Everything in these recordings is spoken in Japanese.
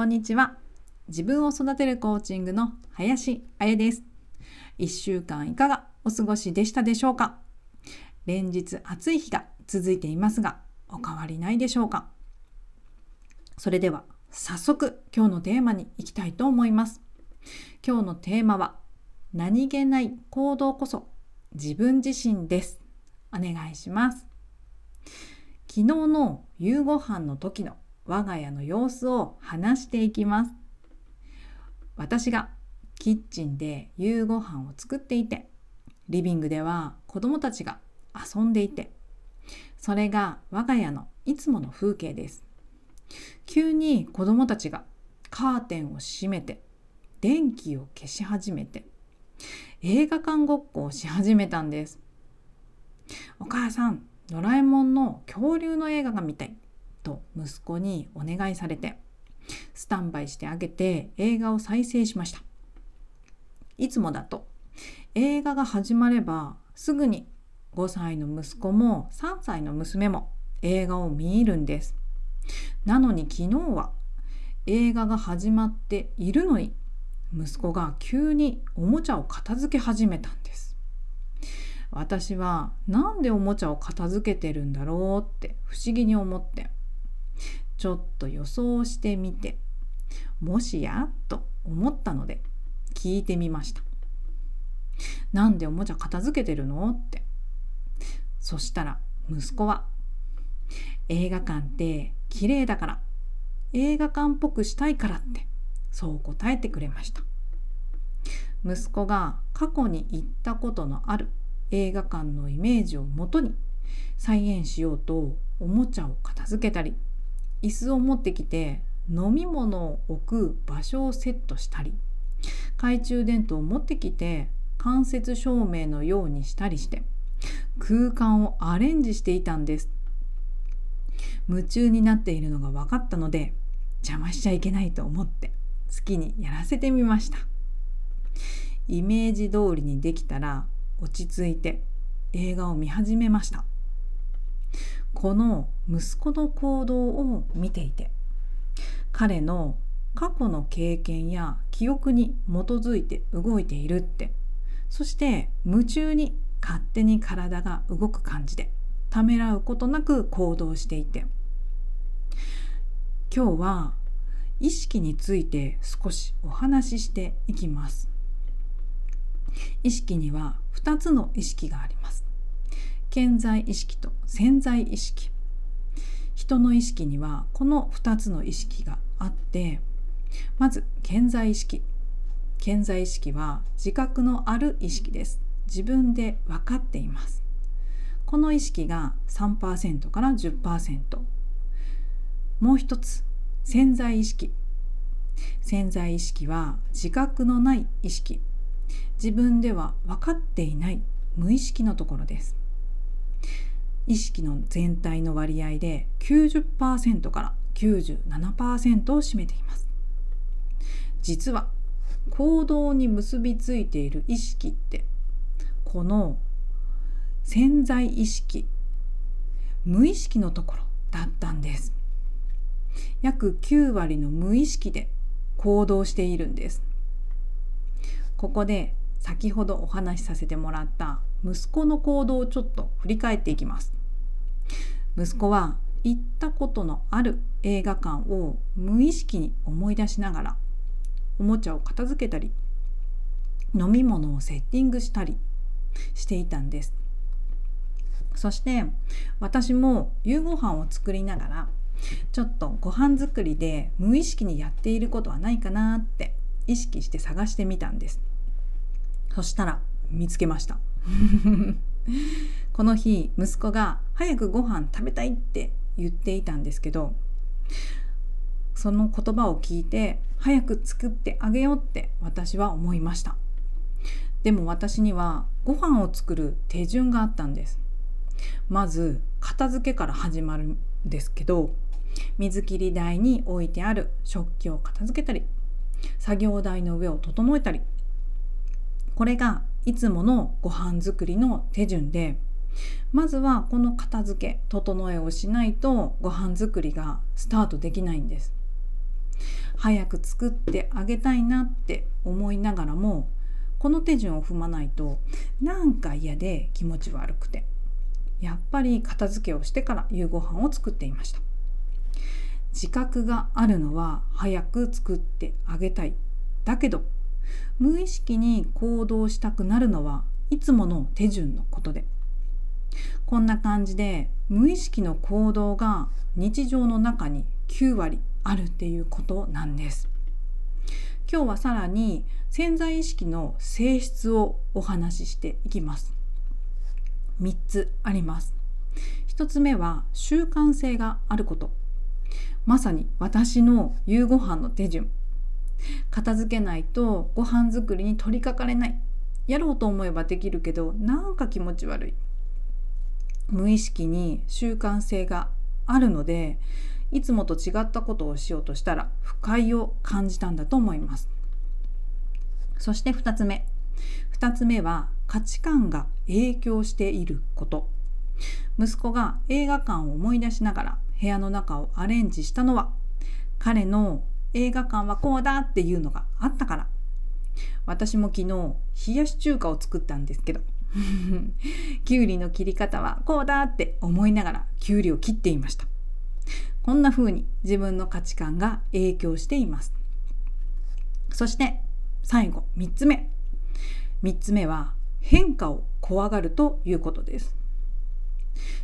こんにちは。自分を育てるコーチングの林彩です。1週間いかがお過ごしでしたでしょうか？連日暑い日が続いていますがお変わりないでしょうか？それでは早速今日のテーマに行きたいと思います。今日のテーマは何気ない行動こそ自分自身です。お願いします。昨日の夕ご飯の時の我が家の様子を話していきます。私がキッチンで夕ご飯を作っていてリビングでは子供たちが遊んでいてそれが我が家のいつもの風景です。急に子供たちがカーテンを閉めて電気を消し始めて映画館ごっこをし始めたんです。お母さんドラえもんの恐竜の映画が見たい。と息子にお願いされてスタンバイしてあげて映画を再生しました。いつもだと映画が始まればすぐに5歳の息子も3歳の娘も映画を見るんです。なのに昨日は映画が始まっているのに息子が急におもちゃを片付け始めたんです。私はなんでおもちゃを片付けてるんだろうって不思議に思ってちょっと予想してみて。もしや？と思ったので聞いてみました。なんでおもちゃ片付けてるの？って。そしたら息子は映画館って綺麗だから映画館っぽくしたいからってそう答えてくれました。息子が過去に行ったことのある映画館のイメージをもとに再現しようとおもちゃを片付けたり椅子を持ってきて飲み物を置く場所をセットしたり懐中電灯を持ってきて間接照明のようにしたりして空間をアレンジしていたんです。夢中になっているのが分かったので邪魔しちゃいけないと思って好きにやらせてみました。イメージ通りにできたら落ち着いて映画を見始めました。この息子の行動を見ていて彼の過去の経験や記憶に基づいて動いているってそして夢中に勝手に体が動く感じでためらうことなく行動していて今日は意識について少しお話ししていきます。意識には2つの意識があります。健在意識と潜在意識。人の意識にはこの2つの意識があってまず健在意識。健在意識は自覚のある意識です。自分で分かっています。この意識が3%から10%もう一つ潜在意識。潜在意識は自覚のない意識。自分では分かっていない無意識のところです。意識の全体の割合で90%から97%を占めています。実は行動に結びついている意識ってこの潜在意識無意識のところだったんです。約9割の無意識で行動しているんです。ここで先ほどお話しさせてもらった息子の行動をちょっと振り返っていきます。息子は行ったことのある映画館を無意識に思い出しながらおもちゃを片付けたり飲み物をセッティングしたりしていたんです。そして私も夕ご飯を作りながらちょっとご飯作りで無意識にやっていることはないかなって意識して探してみたんです。そしたら見つけました。この日息子が早くご飯食べたいって言っていたんですけどその言葉を聞いて早く作ってあげようって私は思いました。でも私にはご飯を作る手順があったんです。まず片付けから始まるんですけど水切り台に置いてある食器を片付けたり作業台の上を整えたりこれがいつものご飯作りの手順でまずはこの片付け整えをしないとご飯作りがスタートできないんです。早く作ってあげたいなって思いながらもこの手順を踏まないとなんか嫌で気持ち悪くてやっぱり片付けをしてから夕ご飯を作っていました。自覚があるのは早く作ってあげたいだけど無意識に行動したくなるのはいつもの手順のことで。こんな感じで無意識の行動が日常の中に9割あるっていうことなんです。今日はさらに潜在意識の性質をお話ししていきます。3つあります。1つ目は習慣性があること。まさに私の夕ご飯の手順。片付けないとご飯作りに取り掛かれない。やろうと思えばできるけどなんか気持ち悪い。無意識に習慣性があるのでいつもと違ったことをしようとしたら不快を感じたんだと思います。そして2つ目。2つ目は価値観が影響していること。息子が映画館を思い出しながら部屋の中をアレンジしたのは彼の映画館はこうだっていうのがあったから。私も昨日冷やし中華を作ったんですけど。きゅうりの切り方はこうだって思いながらきゅうりを切っていました。こんな風に自分の価値観が影響しています。そして最後3つ目。3つ目は変化を怖がるということです。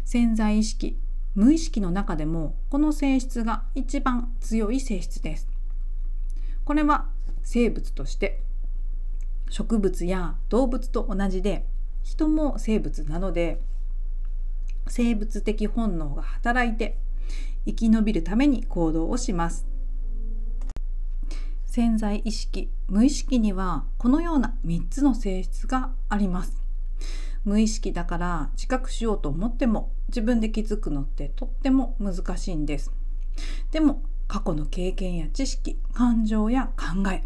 潜在意識無意識の中でもこの性質が一番強い性質です。これは生物として植物や動物と同じで人も生物なので生物的本能が働いて生き延びるために行動をします。潜在意識無意識にはこのような3つの性質があります。無意識だから自覚しようと思っても自分で気づくのってとっても難しいんです。でも過去の経験や知識感情や考え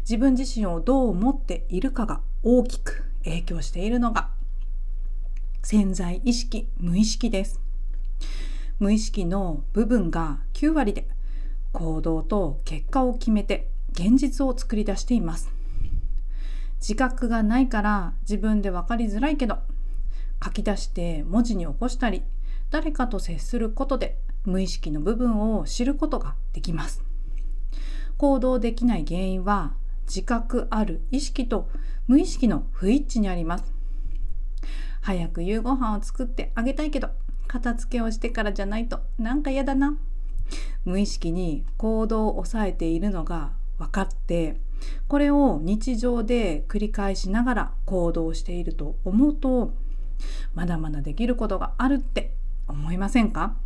自分自身をどう思っているかが大きく影響しているのが潜在意識無意識です。無意識の部分が9割で行動と結果を決めて現実を作り出しています。自覚がないから自分で分かりづらいけど書き出して文字に起こしたり誰かと接することで無意識の部分を知ることができます。行動できない原因は自覚ある意識と無意識の不一致にあります。早く夕ご飯を作ってあげたいけど片付けをしてからじゃないとなんか嫌だな。無意識に行動を抑えているのが分かってこれを日常で繰り返しながら行動していると思うとまだまだできることがあるって思いませんか？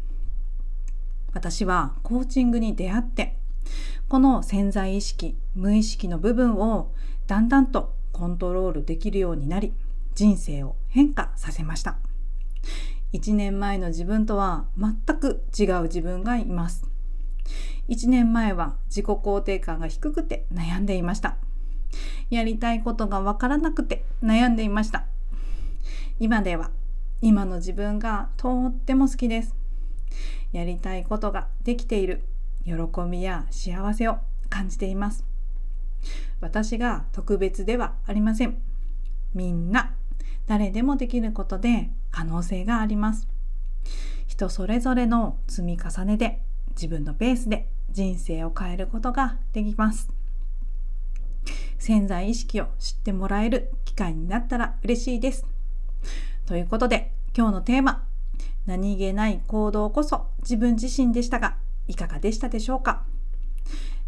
私はコーチングに出会ってこの潜在意識無意識の部分をだんだんとコントロールできるようになり人生を変化させました。1年前の自分とは全く違う自分がいます。1年前は自己肯定感が低くて悩んでいました。やりたいことがわからなくて悩んでいました。今では今の自分がとっても好きです。やりたいことができている。喜びや幸せを感じています。私が特別ではありません。みんな誰でもできることで可能性があります。人それぞれの積み重ねで自分のペースで人生を変えることができます。潜在意識を知ってもらえる機会になったら嬉しいです。ということで今日のテーマ何気ない行動こそ自分自身でしたがいかがでしたでしょうか？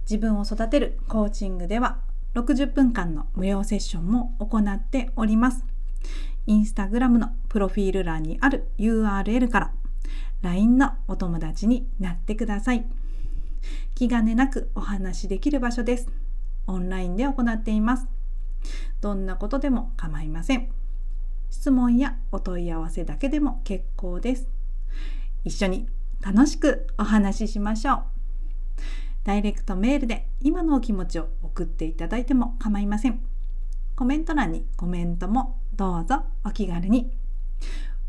自分を育てるコーチングでは60分間の無料セッションも行っております。インスタグラムのプロフィール欄にある URL から LINE のお友達になってください。気兼ねなくお話しできる場所です。オンラインで行っています。どんなことでも構いません。質問やお問い合わせだけでも結構です。一緒に楽しくお話ししましょう。ダイレクトメールで今のお気持ちを送っていただいても構いません。コメント欄にコメントもどうぞお気軽に。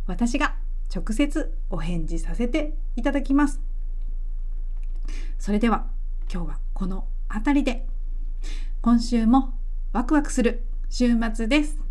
私が直接お返事させていただきます。それでは今日はこのあたりで今週もワクワクする週末です。